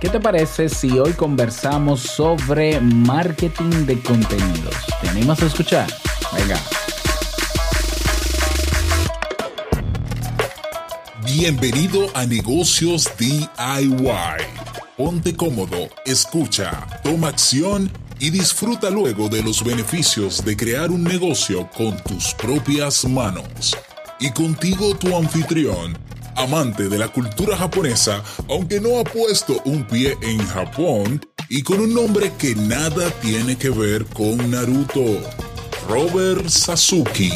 ¿Qué te parece si hoy conversamos sobre marketing de contenidos? ¿Te animas a escuchar? Venga. Bienvenido a Negocios DIY. Ponte cómodo, escucha, toma acción y disfruta luego de los beneficios de crear un negocio con tus propias manos. Y contigo tu anfitrión, amante de la cultura japonesa, aunque no ha puesto un pie en Japón, y con un nombre que nada tiene que ver con Naruto, Robert Sasuke.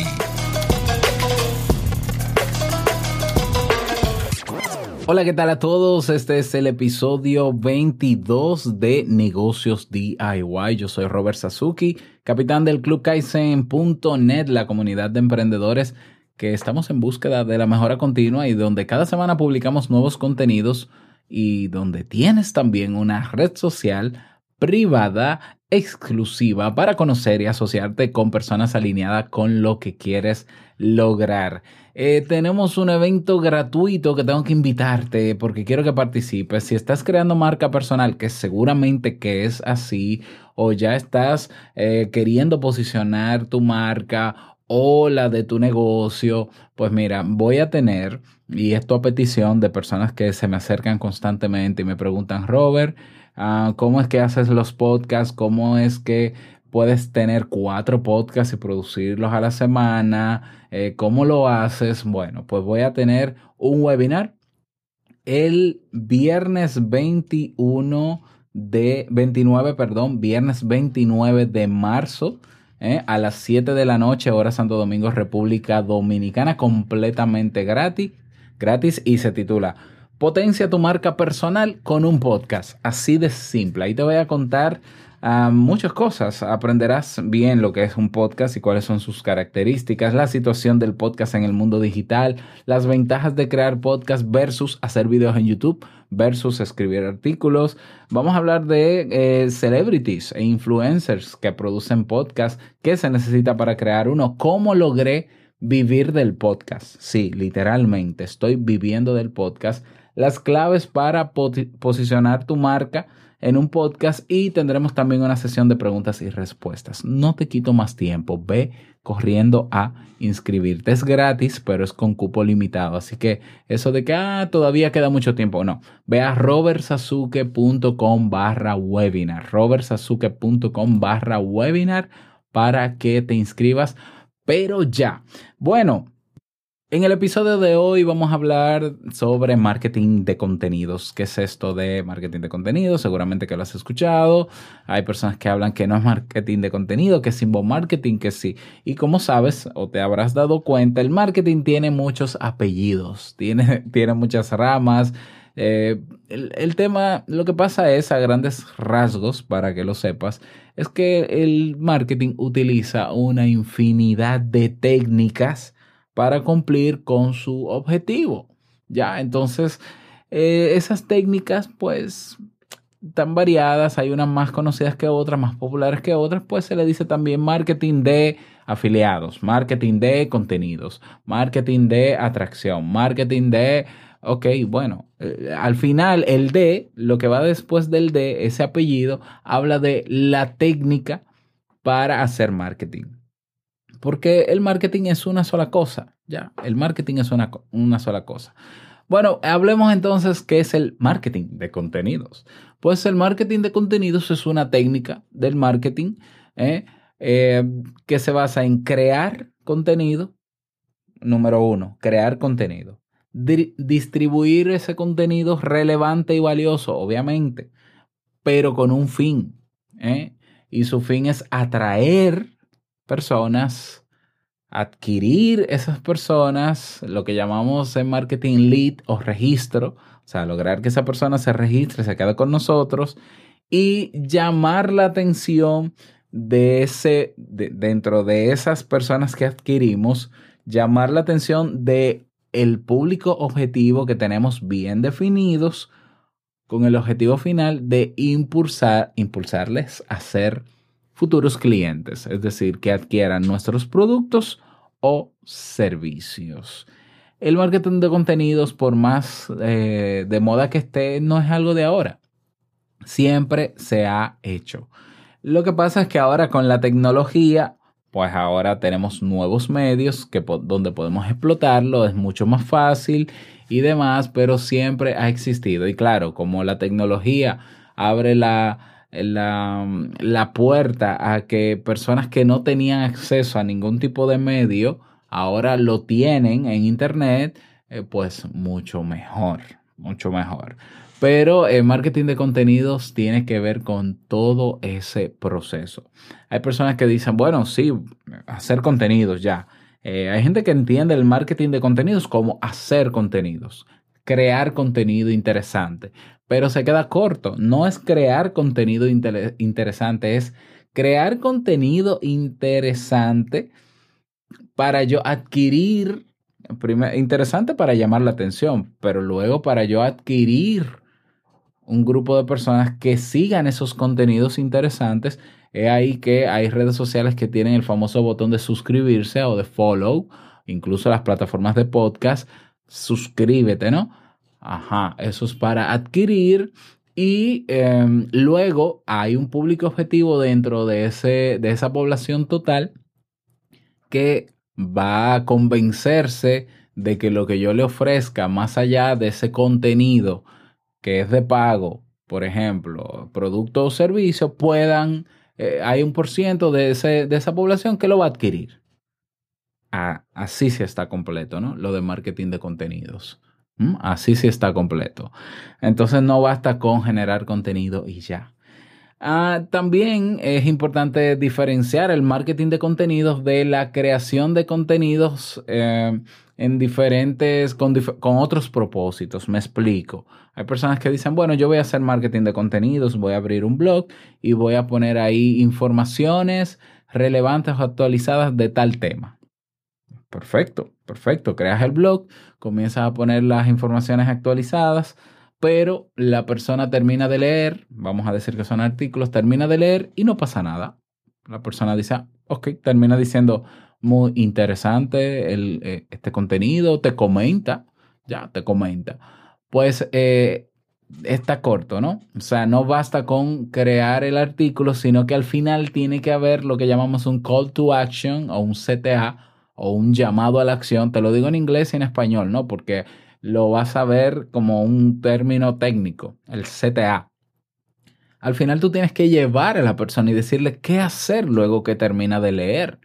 Hola, ¿qué tal a todos? Este es el episodio 22 de Negocios DIY. Yo soy Robert Sasuki, capitán del Club Kaizen.net, la comunidad de emprendedores que estamos en búsqueda de la mejora continua y donde cada semana publicamos nuevos contenidos y donde tienes también una red social privada exclusiva para conocer y asociarte con personas alineadas con lo que quieres lograr. Eh, tenemos un evento gratuito que tengo que invitarte porque quiero que participes. Si estás creando marca personal, que seguramente que es así, o ya estás eh, queriendo posicionar tu marca o la de tu negocio, pues mira, voy a tener, y esto a petición de personas que se me acercan constantemente y me preguntan, Robert, ah, ¿cómo es que haces los podcasts? ¿Cómo es que puedes tener cuatro podcasts y producirlos a la semana? Eh, ¿Cómo lo haces? Bueno, pues voy a tener un webinar el viernes 21 de 29, perdón, viernes 29 de marzo ¿eh? a las 7 de la noche, hora Santo Domingo, República Dominicana, completamente gratis, gratis y se titula Potencia tu marca personal con un podcast. Así de simple. Ahí te voy a contar muchas cosas. Aprenderás bien lo que es un podcast y cuáles son sus características, la situación del podcast en el mundo digital, las ventajas de crear podcast versus hacer videos en YouTube versus escribir artículos. Vamos a hablar de eh, celebrities e influencers que producen podcast, qué se necesita para crear uno, cómo logré vivir del podcast. Sí, literalmente, estoy viviendo del podcast. Las claves para posicionar tu marca en un podcast y tendremos también una sesión de preguntas y respuestas. No te quito más tiempo, ve corriendo a inscribirte. Es gratis, pero es con cupo limitado. Así que eso de que ah, todavía queda mucho tiempo, no. Ve a robertsazuke.com barra webinar. robertsazuke.com barra webinar para que te inscribas. Pero ya. Bueno, en el episodio de hoy vamos a hablar sobre marketing de contenidos. ¿Qué es esto de marketing de contenidos? Seguramente que lo has escuchado. Hay personas que hablan que no es marketing de contenido, que es inbound marketing, que sí. Y como sabes o te habrás dado cuenta, el marketing tiene muchos apellidos, tiene, tiene muchas ramas. Eh, el, el tema, lo que pasa es a grandes rasgos, para que lo sepas, es que el marketing utiliza una infinidad de técnicas para cumplir con su objetivo. Ya, entonces, eh, esas técnicas, pues, tan variadas, hay unas más conocidas que otras, más populares que otras, pues se le dice también marketing de afiliados, marketing de contenidos, marketing de atracción, marketing de, ok, bueno, eh, al final el de, lo que va después del de, ese apellido, habla de la técnica para hacer marketing. Porque el marketing es una sola cosa, ya, el marketing es una, una sola cosa. Bueno, hablemos entonces qué es el marketing de contenidos. Pues el marketing de contenidos es una técnica del marketing ¿eh? Eh, que se basa en crear contenido, número uno, crear contenido, distribuir ese contenido relevante y valioso, obviamente, pero con un fin. ¿eh? Y su fin es atraer personas, adquirir esas personas, lo que llamamos en marketing lead o registro, o sea, lograr que esa persona se registre, se quede con nosotros y llamar la atención de ese, dentro de esas personas que adquirimos, llamar la atención de el público objetivo que tenemos bien definidos con el objetivo final de impulsar, impulsarles a ser futuros clientes, es decir, que adquieran nuestros productos o servicios. El marketing de contenidos, por más eh, de moda que esté, no es algo de ahora. Siempre se ha hecho. Lo que pasa es que ahora con la tecnología, pues ahora tenemos nuevos medios que, donde podemos explotarlo, es mucho más fácil y demás, pero siempre ha existido. Y claro, como la tecnología abre la, la, la puerta a que personas que no tenían acceso a ningún tipo de medio, ahora lo tienen en Internet, eh, pues mucho mejor, mucho mejor. Pero el marketing de contenidos tiene que ver con todo ese proceso. Hay personas que dicen, bueno, sí, hacer contenidos ya. Eh, hay gente que entiende el marketing de contenidos como hacer contenidos, crear contenido interesante, pero se queda corto. No es crear contenido interesante, es crear contenido interesante para yo adquirir, interesante para llamar la atención, pero luego para yo adquirir un grupo de personas que sigan esos contenidos interesantes. Es ahí que hay redes sociales que tienen el famoso botón de suscribirse o de follow, incluso las plataformas de podcast, suscríbete, ¿no? Ajá, eso es para adquirir y em, luego hay un público objetivo dentro de, ese, de esa población total que va a convencerse de que lo que yo le ofrezca, más allá de ese contenido, que es de pago, por ejemplo, producto o servicio, puedan, eh, hay un por ciento de, esa población que lo va a adquirir. Así sí está completo, ¿no? Lo de marketing de contenidos. Así sí está completo. Entonces no basta con generar contenido y ya. Ah, también es importante diferenciar el marketing de contenidos de la creación de contenidos eh, en diferentes, con, otros propósitos. Me explico. Hay personas que dicen, bueno, yo voy a hacer marketing de contenidos, voy a abrir un blog y voy a poner ahí informaciones relevantes o actualizadas de tal tema. Perfecto, perfecto. Creas el blog, comienzas a poner las informaciones actualizadas pero la persona termina de leer, vamos a decir que son artículos, termina de leer y no pasa nada. La persona dice, ah, ok, termina diciendo, muy interesante el, eh, este contenido, te comenta, ya, te comenta. Pues eh, está corto, ¿no? O sea, no basta con crear el artículo, sino que al final tiene que haber lo que llamamos un call to action o un CTA o un llamado a la acción. Te lo digo en inglés y en español, ¿no? Porque lo vas a ver como un término técnico, el CTA. Al final tú tienes que llevar a la persona y decirle qué hacer luego que termina de leer.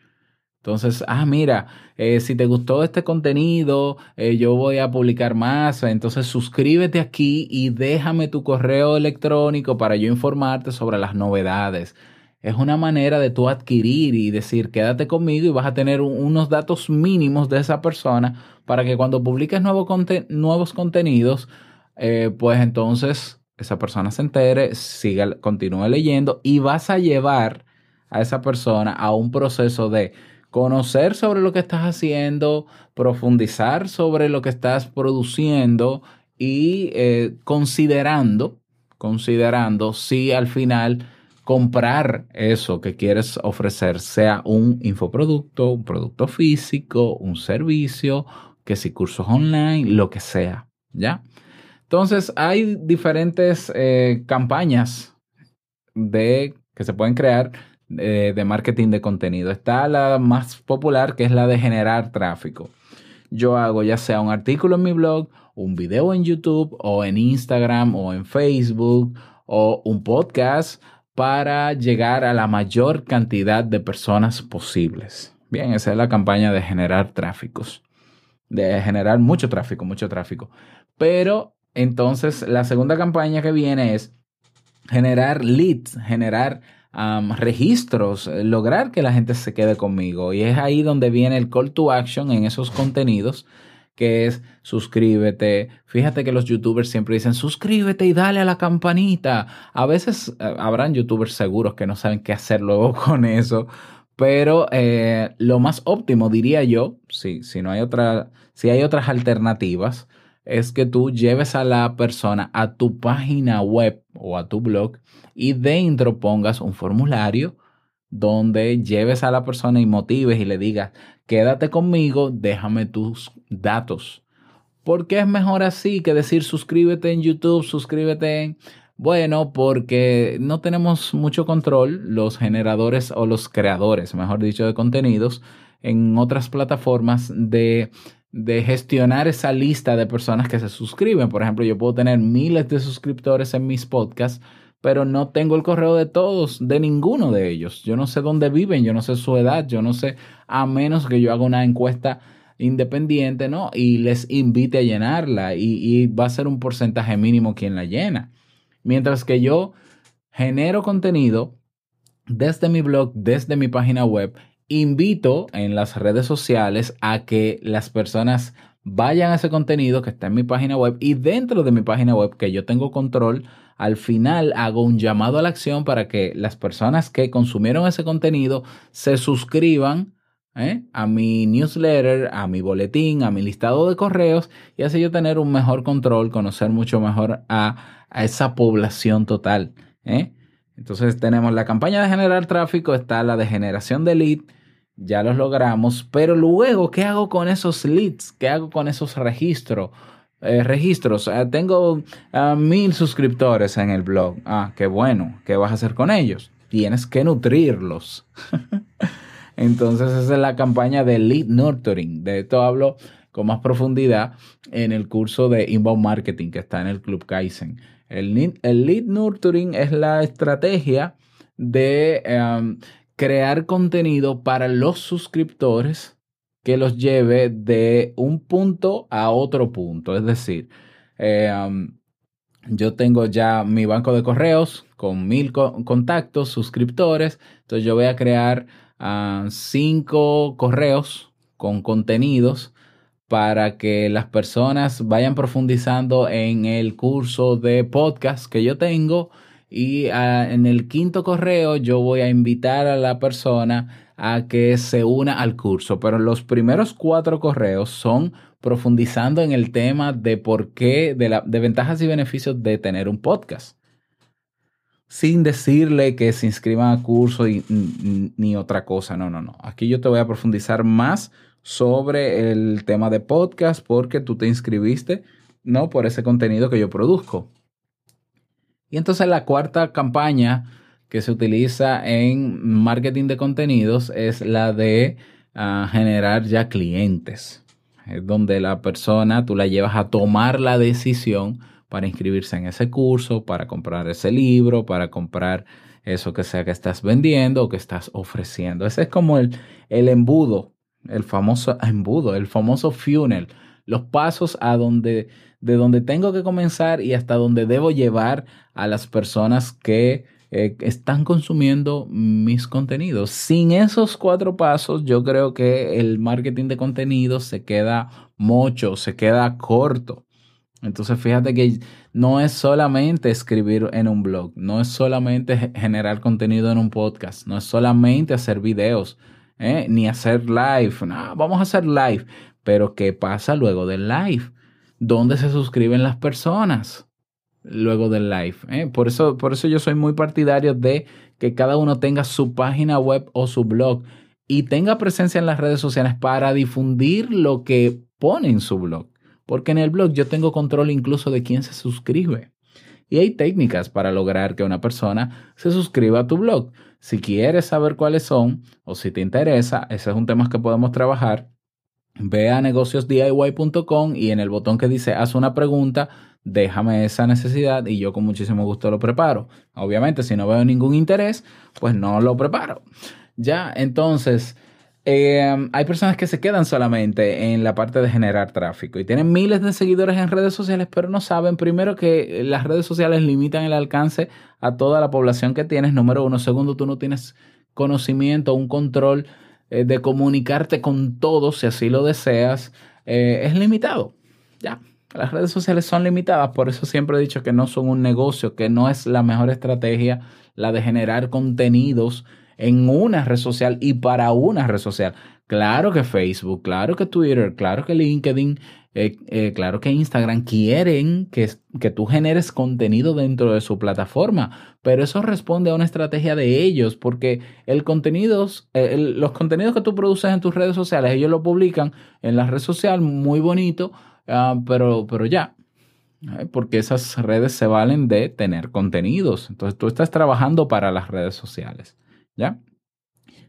Entonces, ah, mira, eh, si te gustó este contenido, eh, yo voy a publicar más, entonces suscríbete aquí y déjame tu correo electrónico para yo informarte sobre las novedades es una manera de tú adquirir y decir, quédate conmigo y vas a tener unos datos mínimos de esa persona para que cuando publiques nuevos contenidos, eh, pues entonces esa persona se entere, siga, continúe leyendo y vas a llevar a esa persona a un proceso de conocer sobre lo que estás haciendo, profundizar sobre lo que estás produciendo y eh, considerando, considerando si al final comprar eso que quieres ofrecer, sea un infoproducto, un producto físico, un servicio, que si cursos online, lo que sea, ¿ya? Entonces, hay diferentes eh, campañas de, que se pueden crear eh, de marketing de contenido. Está la más popular, que es la de generar tráfico. Yo hago ya sea un artículo en mi blog, un video en YouTube o en Instagram o en Facebook o un podcast para llegar a la mayor cantidad de personas posibles. Bien, esa es la campaña de generar tráficos, de generar mucho tráfico, mucho tráfico. Pero entonces la segunda campaña que viene es generar leads, generar registros, lograr que la gente se quede conmigo. Y es ahí donde viene el call to action en esos contenidos que es suscríbete. Fíjate que los youtubers siempre dicen suscríbete y dale a la campanita. A veces eh, habrán youtubers seguros que no saben qué hacer luego con eso. Pero eh, lo más óptimo, diría yo, si, si no hay otra, si hay otras alternativas, es que tú lleves a la persona a tu página web o a tu blog y dentro pongas un formulario donde lleves a la persona y motives y le digas, quédate conmigo, déjame tus datos. ¿Por qué es mejor así que decir suscríbete en YouTube, suscríbete en... Bueno, porque no tenemos mucho control los generadores o los creadores, mejor dicho, de contenidos en otras plataformas de, de gestionar esa lista de personas que se suscriben. Por ejemplo, yo puedo tener miles de suscriptores en mis podcasts, pero no tengo el correo de todos, de ninguno de ellos. Yo no sé dónde viven, yo no sé su edad, yo no sé, a menos que yo haga una encuesta independiente, ¿no? Y les invite a llenarla y, y va a ser un porcentaje mínimo quien la llena. Mientras que yo genero contenido desde mi blog, desde mi página web, invito en las redes sociales a que las personas vayan a ese contenido que está en mi página web y dentro de mi página web que yo tengo control, al final hago un llamado a la acción para que las personas que consumieron ese contenido se suscriban ¿eh? a mi newsletter, a mi boletín, a mi listado de correos y así yo tener un mejor control, conocer mucho mejor a, a esa población total. ¿eh? Entonces tenemos la campaña de generar tráfico, está la de generación de lead, ya los logramos, pero luego, ¿qué hago con esos leads? ¿Qué hago con esos registros? Eh, registros, eh, tengo uh, mil suscriptores en el blog. Ah, qué bueno, ¿qué vas a hacer con ellos? Tienes que nutrirlos. Entonces esa es la campaña de lead nurturing. De esto hablo con más profundidad en el curso de inbound marketing que está en el Club Kaizen. El, el lead nurturing es la estrategia de um, crear contenido para los suscriptores que los lleve de un punto a otro punto. Es decir, eh, um, yo tengo ya mi banco de correos con mil contactos, suscriptores. Entonces yo voy a crear uh, cinco correos con contenidos para que las personas vayan profundizando en el curso de podcast que yo tengo y ah, en el quinto correo yo voy a invitar a la persona a que se una al curso. Pero los primeros cuatro correos son profundizando en el tema de por qué, de, la, de ventajas y beneficios de tener un podcast. Sin decirle que se inscriban al curso y, ni otra cosa. No, no, no. Aquí yo te voy a profundizar más sobre el tema de podcast porque tú te inscribiste, ¿no? Por ese contenido que yo produzco. Y entonces la cuarta campaña que se utiliza en marketing de contenidos es la de uh, generar ya clientes. Es donde la persona tú la llevas a tomar la decisión para inscribirse en ese curso, para comprar ese libro, para comprar eso que sea que estás vendiendo o que estás ofreciendo. Ese es como el, el embudo, el famoso embudo, el famoso funnel, los pasos a donde de donde tengo que comenzar y hasta donde debo llevar a las personas que eh, están consumiendo mis contenidos. Sin esos cuatro pasos, yo creo que el marketing de contenidos se queda mucho, se queda corto. Entonces, fíjate que no es solamente escribir en un blog, no es solamente generar contenido en un podcast, no es solamente hacer videos, ¿eh? ni hacer live. No, vamos a hacer live, pero ¿qué pasa luego del live? dónde se suscriben las personas luego del live. ¿eh? Por, eso, por eso yo soy muy partidario de que cada uno tenga su página web o su blog y tenga presencia en las redes sociales para difundir lo que pone en su blog. Porque en el blog yo tengo control incluso de quién se suscribe. Y hay técnicas para lograr que una persona se suscriba a tu blog. Si quieres saber cuáles son o si te interesa, ese es un tema que podemos trabajar ve a negociosdiy.com y en el botón que dice haz una pregunta, déjame esa necesidad y yo con muchísimo gusto lo preparo. Obviamente, si no veo ningún interés, pues no lo preparo. Ya, entonces, em, hay personas que se quedan solamente en la parte de generar tráfico y tienen miles de seguidores en redes sociales, pero no saben primero que las redes sociales limitan el alcance a toda la población que tienes, número uno. Segundo, tú no tienes conocimiento, un control eh, de comunicarte con todos, si así lo deseas, eh, es limitado. Ya, las redes sociales son limitadas, por eso siempre he dicho que no son un negocio, que no es la mejor estrategia la de generar contenidos en una red social y para una red social. Claro que Facebook, claro que Twitter, claro que LinkedIn eh, eh, claro que Instagram quieren que, que, tú generes contenido dentro de su plataforma, pero eso responde a una estrategia de ellos, porque el contenido, eh, los contenidos que tú produces en tus redes sociales, ellos lo publican en la red social, muy bonito, ah, pero, pero ya, porque esas redes se valen de tener contenidos. Entonces tú estás trabajando para las redes sociales, ¿ya?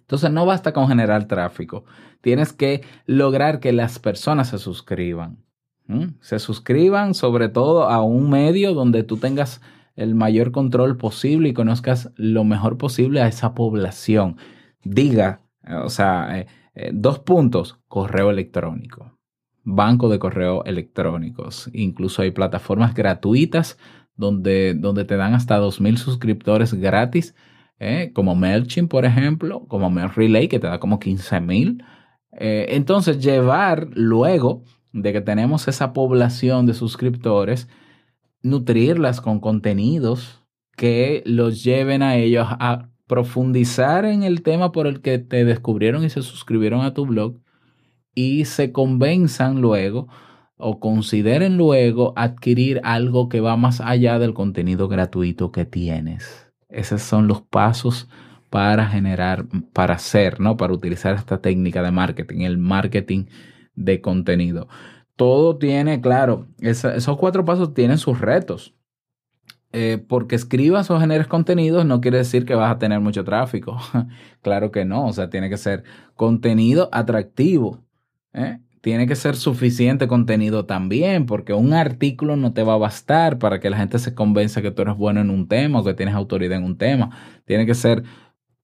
Entonces no basta con generar tráfico, tienes que lograr que las personas se suscriban. Se suscriban sobre todo a un medio donde tú tengas el mayor control posible y conozcas lo mejor posible a esa población. Diga, o sea, eh, eh, dos puntos, correo electrónico banco de correo electrónicos. Incluso hay plataformas gratuitas donde, donde te dan hasta 2.000 suscriptores gratis, ¿eh? como MailChimp, por ejemplo, como MailRelay, que te da como 15.000. Eh, entonces, llevar luego de que tenemos esa población de suscriptores, nutrirlas con contenidos que los lleven a ellos a profundizar en el tema por el que te descubrieron y se suscribieron a tu blog y se convenzan luego o consideren luego adquirir algo que va más allá del contenido gratuito que tienes. Esos son los pasos para generar, para hacer, ¿no? Para utilizar esta técnica de marketing, el marketing de contenido. Todo tiene, claro, esos cuatro pasos tienen sus retos. Eh, porque escribas o generes contenidos no quiere decir que vas a tener mucho tráfico. claro que no, o sea, tiene que ser contenido atractivo ¿eh? Tiene que ser suficiente contenido también, porque un artículo no te va a bastar para que la gente se convenza que tú eres bueno en un tema o que tienes autoridad en un tema. Tiene que ser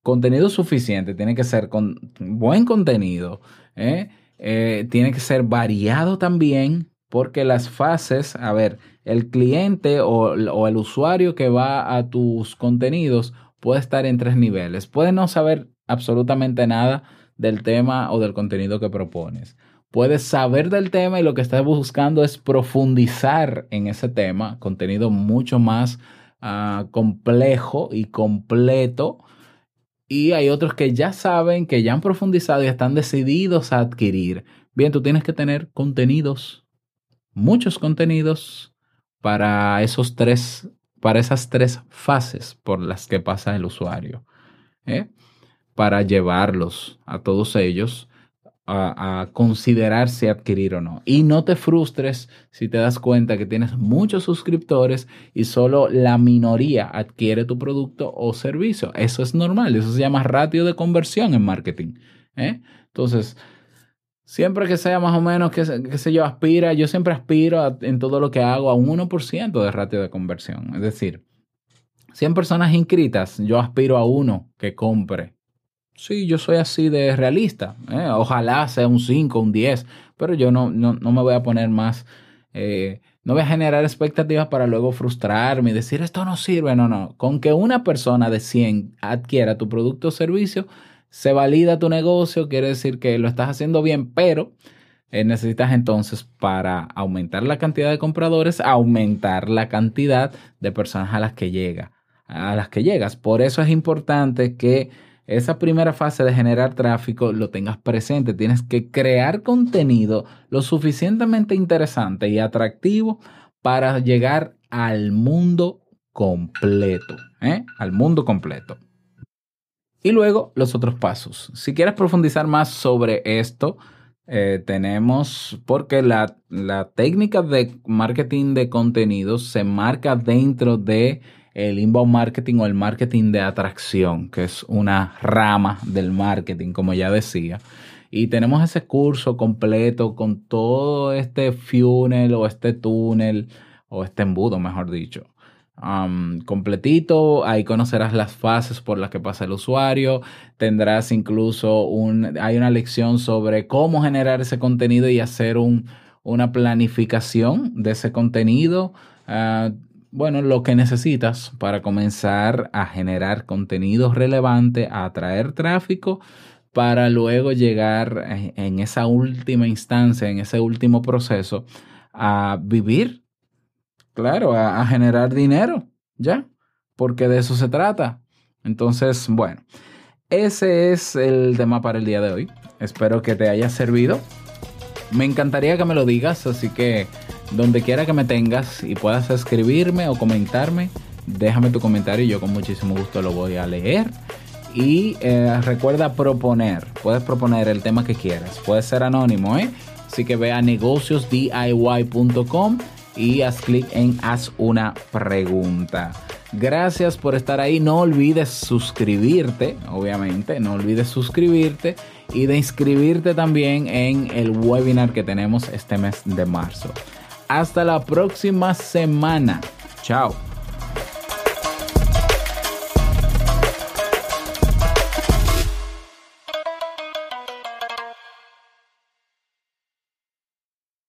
contenido suficiente, tiene que ser con buen contenido, ¿eh? Eh, tiene que ser variado también, porque las fases, a ver, el cliente o, o, el usuario que va a tus contenidos puede estar en tres niveles. Puede no saber absolutamente nada del tema o del contenido que propones. Puedes saber del tema y lo que estás buscando es profundizar en ese tema, contenido mucho más ah, complejo y completo. Y hay otros que ya saben, que ya han profundizado y están decididos a adquirir. Bien, tú tienes que tener contenidos, muchos contenidos para esos tres, para esas tres fases por las que pasa el usuario. ¿eh? Para llevarlos a todos ellos a, considerar si adquirir o no. Y no te frustres si te das cuenta que tienes muchos suscriptores y solo la minoría adquiere tu producto o servicio. Eso es normal, eso se llama ratio de conversión en marketing. ¿eh? Entonces, siempre que sea más o menos, que, sé yo, aspira, yo siempre aspiro en todo lo que hago a un 1% de ratio de conversión. Es decir, 100 personas inscritas, yo aspiro a uno que compre Sí, yo soy así de realista. ¿eh? Ojalá sea un 5, un 10, pero yo no, no, me voy a poner más, eh, no voy a generar expectativas para luego frustrarme y decir esto no sirve. No, no. Con que una persona de 100 adquiera tu producto o servicio, se valida tu negocio, quiere decir que lo estás haciendo bien, pero eh, necesitas entonces para aumentar la cantidad de compradores, aumentar la cantidad de personas a las que llega, a las que llegas. Por eso es importante que esa primera fase de generar tráfico lo tengas presente. Tienes que crear contenido lo suficientemente interesante y atractivo para llegar al mundo completo. ¿eh? Al mundo completo. Y luego los otros pasos. Si quieres profundizar más sobre esto, eh, tenemos, porque la, la técnica de marketing de contenidos se marca dentro de el inbound marketing o el marketing de atracción, que es una rama del marketing, como ya decía. Y tenemos ese curso completo con todo este funnel o este túnel o este embudo, mejor dicho. Um, completito, ahí conocerás las fases por las que pasa el usuario, tendrás incluso un, hay una lección sobre cómo generar ese contenido y hacer un, una planificación de ese contenido. Uh, bueno, lo que necesitas para comenzar a generar contenido relevante, a atraer tráfico, para luego llegar en esa última instancia, en ese último proceso, a vivir, claro, a, generar dinero, ¿ya? Porque de eso se trata. Entonces, bueno, ese es el tema para el día de hoy. Espero que te haya servido. Me encantaría que me lo digas, así que donde quiera que me tengas y puedas escribirme o comentarme, déjame tu comentario y yo con muchísimo gusto lo voy a leer. Y eh, recuerda proponer, puedes proponer el tema que quieras, puede ser anónimo, ¿eh? Así que ve a negociosdiy.com y haz clic en haz una pregunta. Gracias por estar ahí. No olvides suscribirte, obviamente. No olvides suscribirte y de inscribirte también en el webinar que tenemos este mes de marzo. Hasta la próxima semana. Chao.